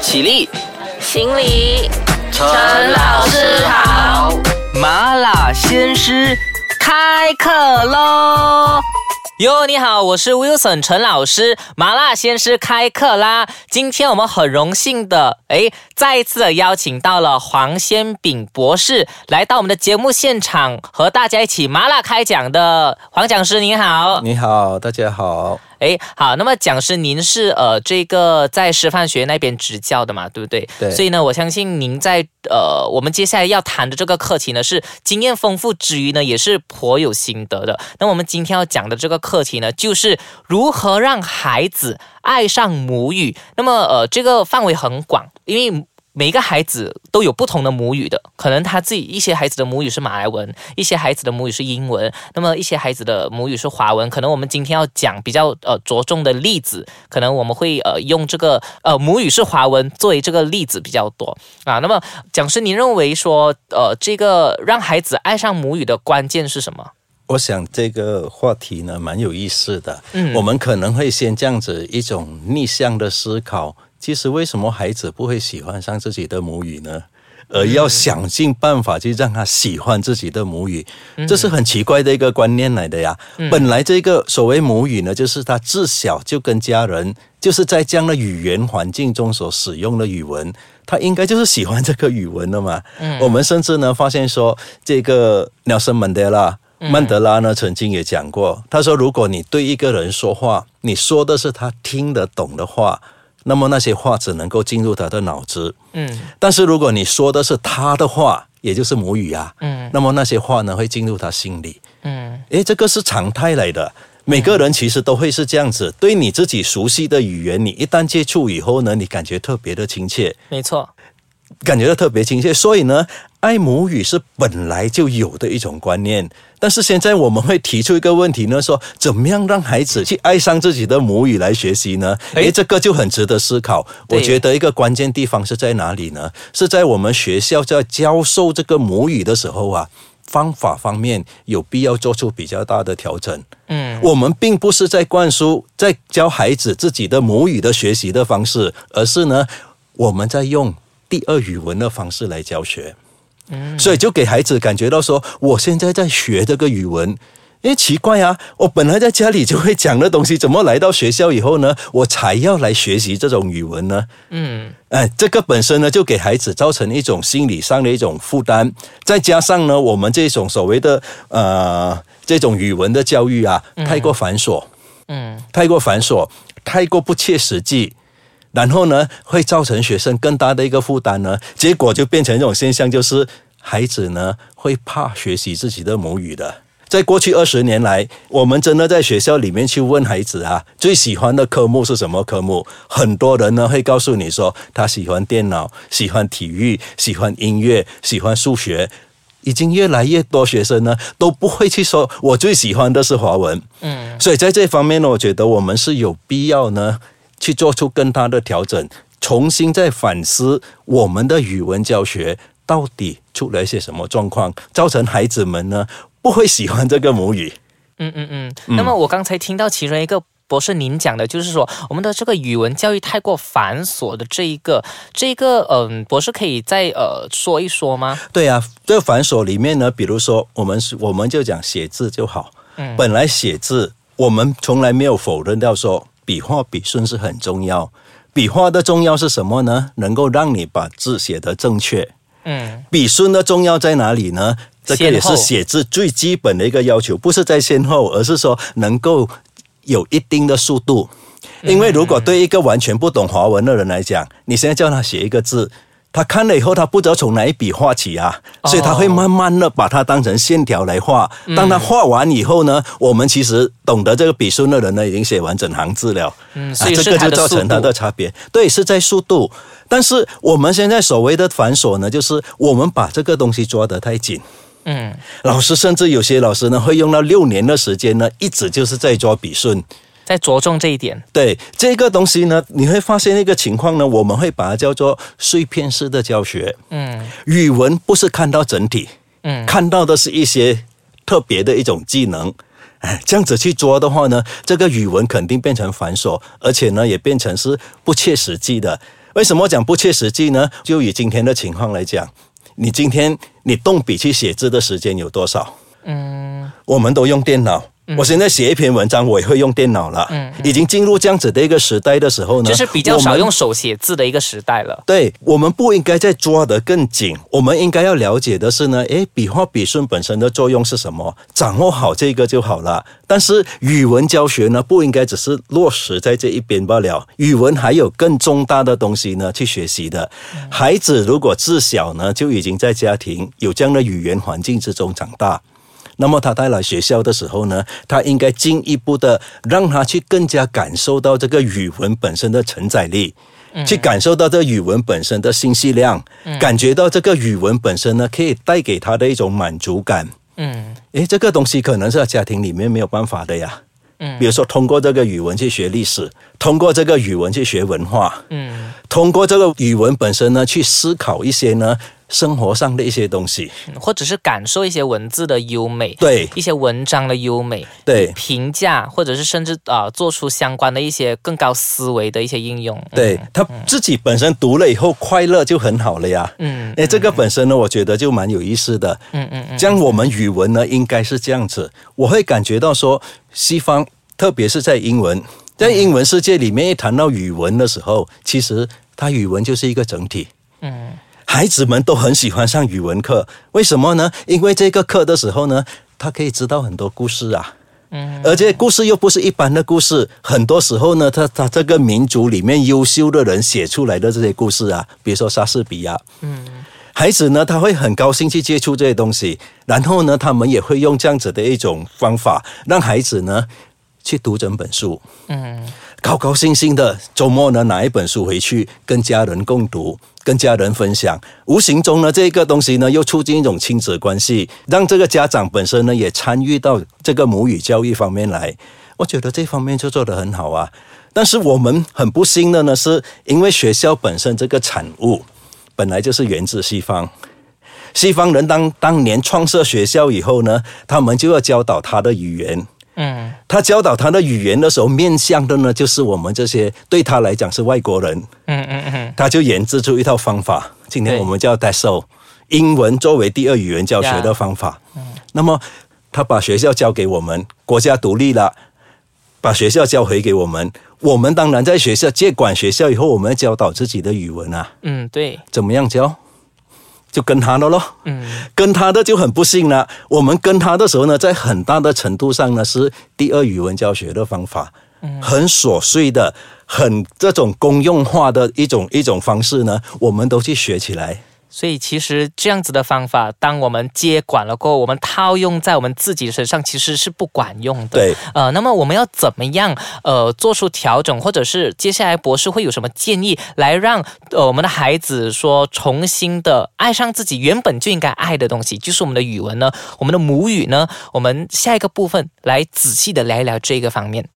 起立，行礼，陈老师好。麻辣鲜师开课喽！哟，你好，我是 Wilson 陈老师，麻辣鲜师开课啦！今天我们很荣幸的，诶，再一次的邀请到了黄先炳博士来到我们的节目现场，和大家一起麻辣开讲的黄讲师，你好。你好，大家好。哎，好，那么讲师，您是呃这个在师范学院那边执教的嘛，对不对？对。所以呢，我相信您在呃我们接下来要谈的这个课题呢，是经验丰富之余呢，也是颇有心得的。那我们今天要讲的这个课题呢，就是如何让孩子爱上母语。那么呃，这个范围很广，因为。每一个孩子都有不同的母语的，可能他自己一些孩子的母语是马来文，一些孩子的母语是英文，那么一些孩子的母语是华文。可能我们今天要讲比较呃着重的例子，可能我们会呃用这个呃母语是华文作为这个例子比较多啊。那么讲师，您认为说呃这个让孩子爱上母语的关键是什么？我想这个话题呢蛮有意思的，嗯，我们可能会先这样子一种逆向的思考。其实，为什么孩子不会喜欢上自己的母语呢？而要想尽办法去让他喜欢自己的母语，这是很奇怪的一个观念来的呀。本来这个所谓母语呢，就是他自小就跟家人就是在这样的语言环境中所使用的语文，他应该就是喜欢这个语文的嘛。我们甚至呢发现说，这个 nelson 森曼德拉曼德拉呢曾经也讲过，他说，如果你对一个人说话，你说的是他听得懂的话。那么那些话只能够进入他的脑子，嗯，但是如果你说的是他的话，也就是母语啊，嗯，那么那些话呢会进入他心里，嗯，诶，这个是常态来的，每个人其实都会是这样子，对你自己熟悉的语言，你一旦接触以后呢，你感觉特别的亲切，没错。感觉到特别亲切，所以呢，爱母语是本来就有的一种观念。但是现在我们会提出一个问题呢，说怎么样让孩子去爱上自己的母语来学习呢？诶，这个就很值得思考。我觉得一个关键地方是在哪里呢？是在我们学校在教授这个母语的时候啊，方法方面有必要做出比较大的调整。嗯，我们并不是在灌输在教孩子自己的母语的学习的方式，而是呢，我们在用。第二语文的方式来教学，嗯，所以就给孩子感觉到说，我现在在学这个语文，因为奇怪啊，我本来在家里就会讲的东西，怎么来到学校以后呢，我才要来学习这种语文呢？嗯，哎，这个本身呢，就给孩子造成一种心理上的一种负担，再加上呢，我们这种所谓的呃这种语文的教育啊，太过繁琐，嗯，太过繁琐，太过不切实际。然后呢，会造成学生更大的一个负担呢，结果就变成一种现象，就是孩子呢会怕学习自己的母语的。在过去二十年来，我们真的在学校里面去问孩子啊，最喜欢的科目是什么科目？很多人呢会告诉你说，他喜欢电脑，喜欢体育，喜欢音乐，喜欢数学。已经越来越多学生呢都不会去说，我最喜欢的是华文。嗯，所以在这方面呢，我觉得我们是有必要呢。去做出跟他的调整，重新再反思我们的语文教学到底出了一些什么状况，造成孩子们呢不会喜欢这个母语。嗯嗯嗯。那么我刚才听到其中一个博士您讲的，就是说我们的这个语文教育太过繁琐的这一个这一个嗯，博士可以再呃说一说吗？对啊，这个繁琐里面呢，比如说我们是我们就讲写字就好。嗯。本来写字我们从来没有否认掉说。笔画笔顺是很重要，笔画的重要是什么呢？能够让你把字写得正确。嗯，笔顺的重要在哪里呢？这个也是写字最基本的一个要求，不是在先后，而是说能够有一定的速度。因为如果对一个完全不懂华文的人来讲，你现在叫他写一个字。他看了以后，他不知道从哪一笔画起啊，所以他会慢慢的把它当成线条来画。当他画完以后呢，我们其实懂得这个笔顺的人呢，已经写完整行字了。嗯，所以这个就造成它的差别。对，是在速度。但是我们现在所谓的繁琐呢，就是我们把这个东西抓得太紧。嗯，老师甚至有些老师呢，会用到六年的时间呢，一直就是在抓笔顺。在着重这一点，对这个东西呢，你会发现一个情况呢，我们会把它叫做碎片式的教学。嗯，语文不是看到整体，嗯，看到的是一些特别的一种技能。哎，这样子去做的话呢，这个语文肯定变成繁琐，而且呢，也变成是不切实际的。为什么讲不切实际呢？就以今天的情况来讲，你今天你动笔去写字的时间有多少？嗯，我们都用电脑。我现在写一篇文章，我也会用电脑了。嗯，已经进入这样子的一个时代的时候呢，就是比较少用手写字的一个时代了。对我们不应该再抓得更紧，我们应该要了解的是呢，诶，笔画笔顺本身的作用是什么？掌握好这个就好了。但是语文教学呢，不应该只是落实在这一边罢了，语文还有更重大的东西呢去学习的。孩子如果自小呢就已经在家庭有这样的语言环境之中长大。那么他带来学校的时候呢，他应该进一步的让他去更加感受到这个语文本身的承载力，去感受到这语文本身的信息量，感觉到这个语文本身呢可以带给他的一种满足感。嗯。诶，这个东西可能是在家庭里面没有办法的呀。嗯。比如说通过这个语文去学历史，通过这个语文去学文化，嗯，通过这个语文本身呢去思考一些呢生活上的一些东西。或者是感受一些文字的优美，对一些文章的优美，对评价，或者是甚至啊、呃做出相关的一些更高思维的一些应用。对他自己本身读了以后快乐就很好了呀。嗯哎，这个本身呢，我觉得就蛮有意思的。嗯嗯嗯这样我们语文呢，应该是这样子。我会感觉到说，西方特别是在英文，在英文世界里面，一谈到语文的时候，其实它语文就是一个整体。嗯孩子们都很喜欢上语文课，为什么呢？因为这个课的时候呢，他可以知道很多故事啊。嗯。而且故事又不是一般的故事，很多时候呢，他他这个民族里面优秀的人写出来的这些故事啊，比如说莎士比亚，嗯。孩子呢，他会很高兴去接触这些东西，然后呢，他们也会用这样子的一种方法，让孩子呢去读整本书，嗯。高高兴兴的周末呢拿一本书回去跟家人共读，跟家人分享，无形中呢这个东西呢又促进一种亲子关系，让这个家长本身呢也参与到这个母语教育方面来。我觉得这方面就做得很好啊。但是我们很不幸的呢，是因为学校本身这个产物本来就是源自西方。西方人当当年创设学校以后呢，他们就要教导他的语言，嗯他教导他的语言的时候，面向的呢就是我们这些对他来讲是外国人，嗯嗯嗯他就研制出一套方法。今天我们叫 DESO，英文作为第二语言教学的方法。嗯那么他把学校交给我们，国家独立了，把学校交回给我们。我们当然在学校接管学校以后，我们要教导自己的语文啊，嗯，对，怎么样教？就跟他的咯。嗯跟他的就很不幸了。我们跟他的时候呢，在很大的程度上呢，是第二语文教学的方法，嗯很琐碎的、很这种公用化的一种一种方式呢，我们都去学起来。所以其实这样子的方法，当我们接管了过后，我们套用在我们自己身上，其实是不管用的。对，呃，那么我们要怎么样呃做出调整，或者是接下来博士会有什么建议，来让呃我们的孩子说重新的爱上自己原本就应该爱的东西，就是我们的语文呢，我们的母语呢？我们下一个部分来仔细的聊一聊这个方面。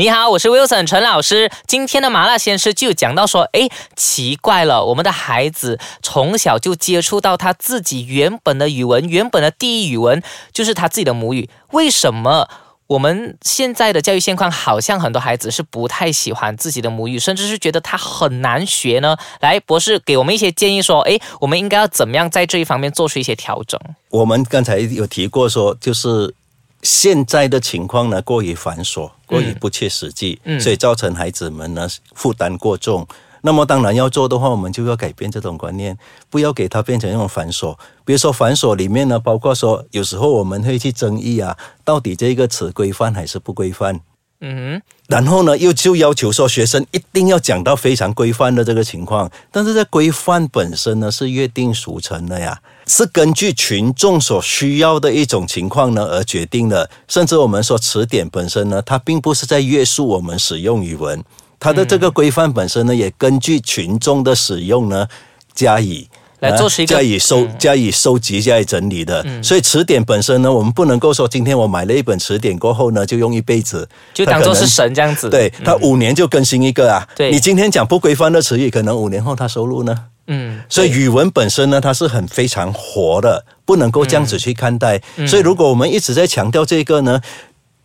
你好，我是 Wilson 陈老师。今天的麻辣鲜师就讲到说，诶，奇怪了，我们的孩子从小就接触到他自己原本的语文，原本的第一语文就是他自己的母语，为什么？我们现在的教育现况好像很多孩子是不太喜欢自己的母语，甚至是觉得他很难学呢。来，博士给我们一些建议，说，诶，我们应该要怎么样在这一方面做出一些调整？我们刚才有提过说，就是现在的情况呢过于繁琐，过于不切实际，嗯所以造成孩子们呢负担过重。那么当然要做的话，我们就要改变这种观念，不要给它变成一种繁琐。比如说繁琐里面呢，包括说有时候我们会去争议啊，到底这个词规范还是不规范？嗯然后呢，又就要求说学生一定要讲到非常规范的这个情况，但是在规范本身呢是约定俗成的呀，是根据群众所需要的一种情况呢而决定的。甚至我们说词典本身呢，它并不是在约束我们使用语文，它的这个规范本身呢，也根据群众的使用呢加以。来做出一个加以收、加以收集、加以整理的，所以词典本身呢，我们不能够说今天我买了一本词典过后呢，就用一辈子，就当做是神这样子。对，它五年就更新一个啊。对你今天讲不规范的词语，可能五年后它收录呢。嗯，所以语文本身呢，它是很非常活的，不能够这样子去看待。所以如果我们一直在强调这个呢，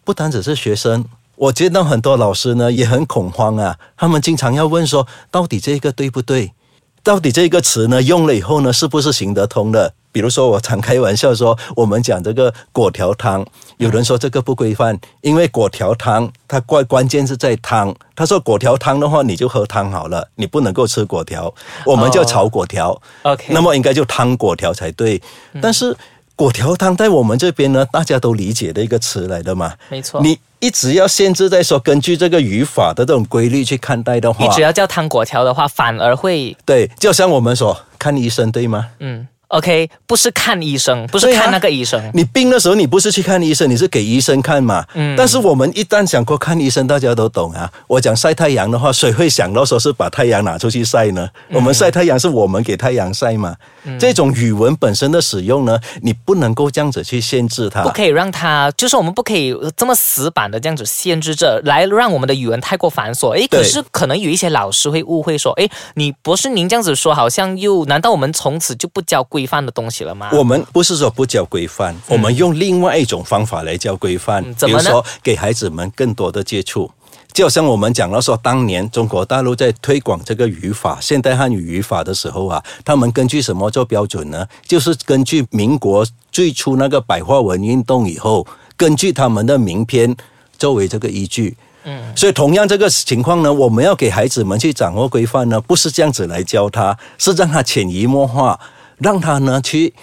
不单只是学生，我见到很多老师呢也很恐慌啊，他们经常要问说，到底这个对不对？到底这个词呢用了以后呢，是不是行得通的？比如说，我常开玩笑说，我们讲这个果条汤，有人说这个不规范，因为果条汤它关关键是在汤。他说果条汤的话，你就喝汤好了，你不能够吃果条，我们叫炒果条。OK，那么应该就汤果条才对。但是果条汤在我们这边呢，大家都理解的一个词来的嘛。没错，你一直要限制在说，根据这个语法的这种规律去看待的话你，只要叫汤果条的话，反而会对，就像我们说看医生对吗？嗯，OK，不是看医生，不是看那个医生，你病的时候，你不是去看医生，你是给医生看嘛。嗯。但是我们一旦想过看医生，大家都懂啊。我讲晒太阳的话，谁会想到说是把太阳拿出去晒呢？我们晒太阳是我们给太阳晒嘛。这种语文本身的使用呢，你不能够这样子去限制它。不可以让它，就是我们不可以这么死板的这样子限制着，来让我们的语文太过繁琐。诶，可是可能有一些老师会误会说，诶，你博士您这样子说，好像又难道我们从此就不教规范的东西了吗？我们不是说不教规范，我们用另外一种方法来教规范，嗯怎么比如说给孩子们更多的接触。就像我们讲到说，当年中国大陆在推广这个语法、现代汉语语法的时候啊，他们根据什么做标准呢？就是根据民国最初那个白话文运动以后，根据他们的名篇作为这个依据。嗯，所以同样这个情况呢，我们要给孩子们去掌握规范呢，不是这样子来教他，是让他潜移默化，让他呢去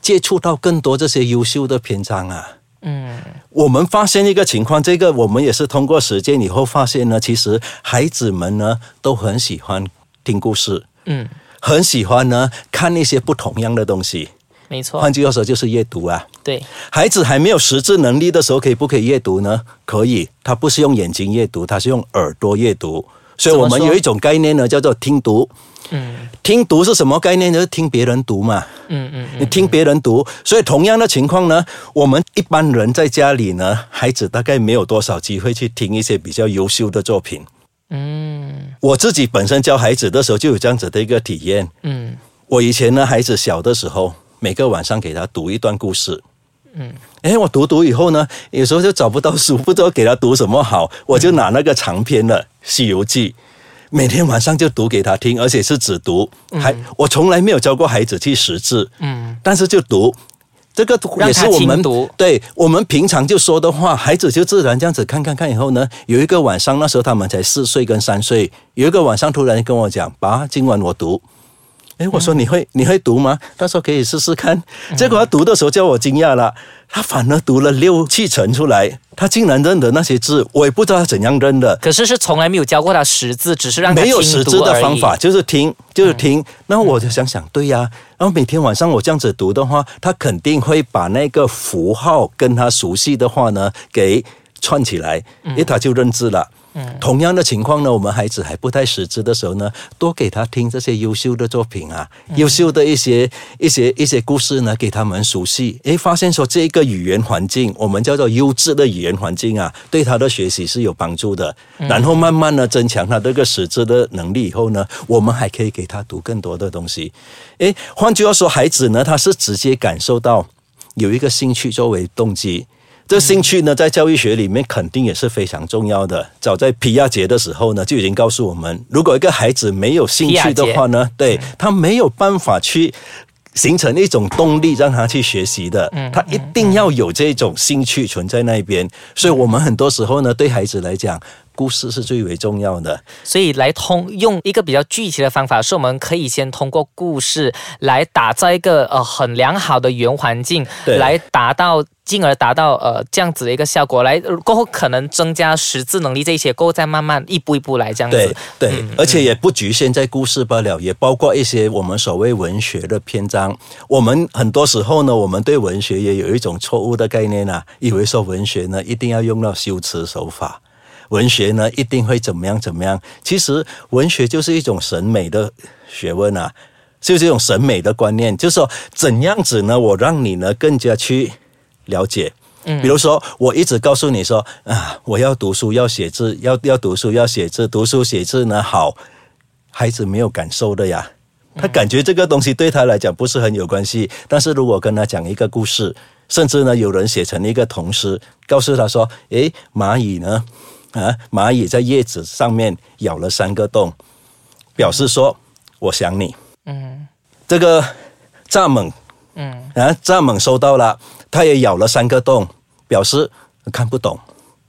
接触到更多这些优秀的篇章啊。嗯，我们发现一个情况，这个我们也是通过实践以后发现呢，其实孩子们呢都很喜欢听故事，嗯，很喜欢呢看那些不同样的东西。没错，换句话说，就是阅读啊。对，孩子还没有识字能力的时候，可以不可以阅读呢？可以，他不是用眼睛阅读，他是用耳朵阅读。所以我们有一种概念呢，叫做听读。嗯听读是什么概念？就是听别人读嘛。嗯嗯你听别人读，所以同样的情况呢，我们一般人在家里呢，孩子大概没有多少机会去听一些比较优秀的作品。嗯我自己本身教孩子的时候就有这样子的一个体验。嗯我以前呢，孩子小的时候，每个晚上给他读一段故事。嗯，哎，我读读以后呢，有时候就找不到书，不知道给他读什么好，我就拿那个长篇的《西游记》。每天晚上就读给他听，而且是只读，还我从来没有教过孩子去识字，嗯，但是就读，这个也是我们读对我们平常就说的话，孩子就自然这样子看看看以后呢，有一个晚上那时候他们才四岁跟三岁，有一个晚上突然跟我讲，爸，今晚我读。诶，我说你会你会读吗？他说可以试试看。结果他读的时候叫我惊讶了，他反而读了六七成出来，他竟然认得那些字，我也不知道他怎样认的。可是是从来没有教过他识字，只是让他没有听识字的方法，就是听，就是听。然后我就想想，对呀、然后每天晚上我这样子读的话，他肯定会把那个符号跟他熟悉的话呢给串起来，因为他就认字了。同样的情况呢，我们孩子还不太识字的时候呢，多给他听这些优秀的作品啊，优秀的一些一些一些故事呢，给他们熟悉。诶，发现说这个语言环境，我们叫做优质的语言环境啊，对他的学习是有帮助的。然后慢慢的增强他这个识字的能力以后呢，我们还可以给他读更多的东西。诶，换句话说，孩子呢，他是直接感受到有一个兴趣作为动机。这兴趣呢，在教育学里面肯定也是非常重要的。早在皮亚杰的时候呢，就已经告诉我们，如果一个孩子没有兴趣的话呢，对他没有办法去形成一种动力让他去学习的。他一定要有这种兴趣存在那边。所以我们很多时候呢，对孩子来讲，故事是最为重要的。所以来通用一个比较具体的方法，是我们可以先通过故事来打造一个呃很良好的语言环境，对来达到。进而达到呃这样子的一个效果，来呃过后可能增加识字能力这些，过后再慢慢一步一步来这样对子。对，而且也不局限在故事罢了，也包括一些我们所谓文学的篇章。我们很多时候呢，我们对文学也有一种错误的概念啊，以为说文学呢一定要用到修辞手法，文学呢一定会怎么样怎么样。其实文学就是一种审美的学问啊，就是一种审美的观念，就是说怎样子呢，我让你呢更加去了解。比如说，我一直告诉你说啊，我要读书，要写字，要要读书，要写字，读书写字呢好，孩子没有感受的呀，他感觉这个东西对他来讲不是很有关系。但是如果跟他讲一个故事，甚至呢，有人写成一个童诗，告诉他说：“诶，蚂蚁呢，啊，蚂蚁在叶子上面咬了三个洞，表示说我想你。”嗯，这个蚱蜢，嗯，啊，蚱蜢收到了，它也咬了三个洞，表示看不懂。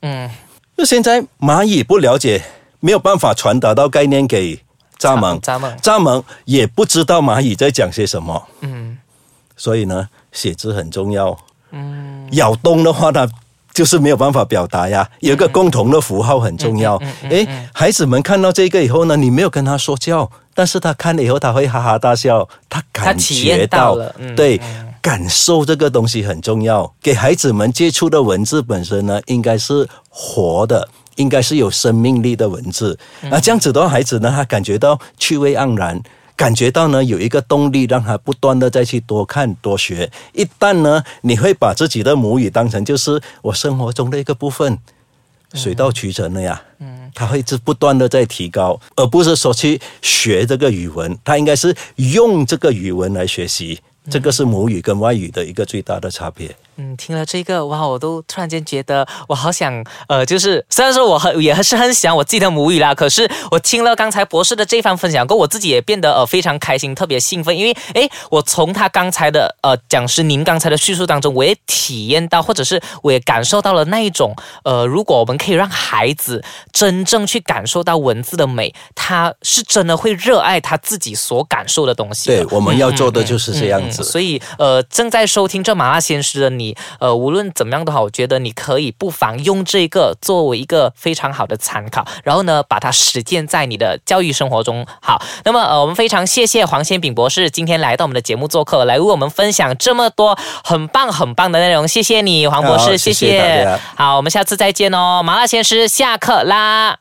嗯，那现在蚂蚁不了解，没有办法传达到概念给蚱蜢，蚱蜢，蚱蜢也不知道蚂蚁在讲些什么。嗯，所以呢，写字很重要。嗯，咬洞的话呢，就是没有办法表达呀。有一个共同的符号很重要。诶，孩子们看到这个以后呢，你没有跟他说教，但是他看了以后他会哈哈大笑，他感觉到了，对，感受这个东西很重要。给孩子们接触的文字本身呢，应该是活的，应该是有生命力的文字。那这样子的话，孩子呢，他感觉到趣味盎然。感觉到呢，有一个动力让他不断的再去多看多学。一旦呢，你会把自己的母语当成就是我生活中的一个部分，水到渠成了呀。嗯，他会是不断的在提高，而不是说去学这个语文，他应该是用这个语文来学习。这个是母语跟外语的一个最大的差别。嗯，听了这个哇，我都突然间觉得我好想呃，就是虽然说我很也是很想我自己的母语啦，可是我听了刚才博士的这番分享过，我自己也变得呃非常开心，特别兴奋，因为诶，我从他刚才的呃讲师您刚才的叙述当中，我也体验到，或者是我也感受到了那一种呃，如果我们可以让孩子真正去感受到文字的美，他是真的会热爱他自己所感受的东西。对，我们要做的就是这样子。所以呃，正在收听这麻辣鲜师的你。你呃，无论怎么样都好，我觉得你可以不妨用这个作为一个非常好的参考，然后呢，把它实践在你的教育生活中。好，那么呃，我们非常谢谢黄先炳博士今天来到我们的节目做客，来为我们分享这么多很棒很棒的内容。谢谢你，黄博士，谢谢。好，我们下次再见哦，麻辣鲜师下课啦。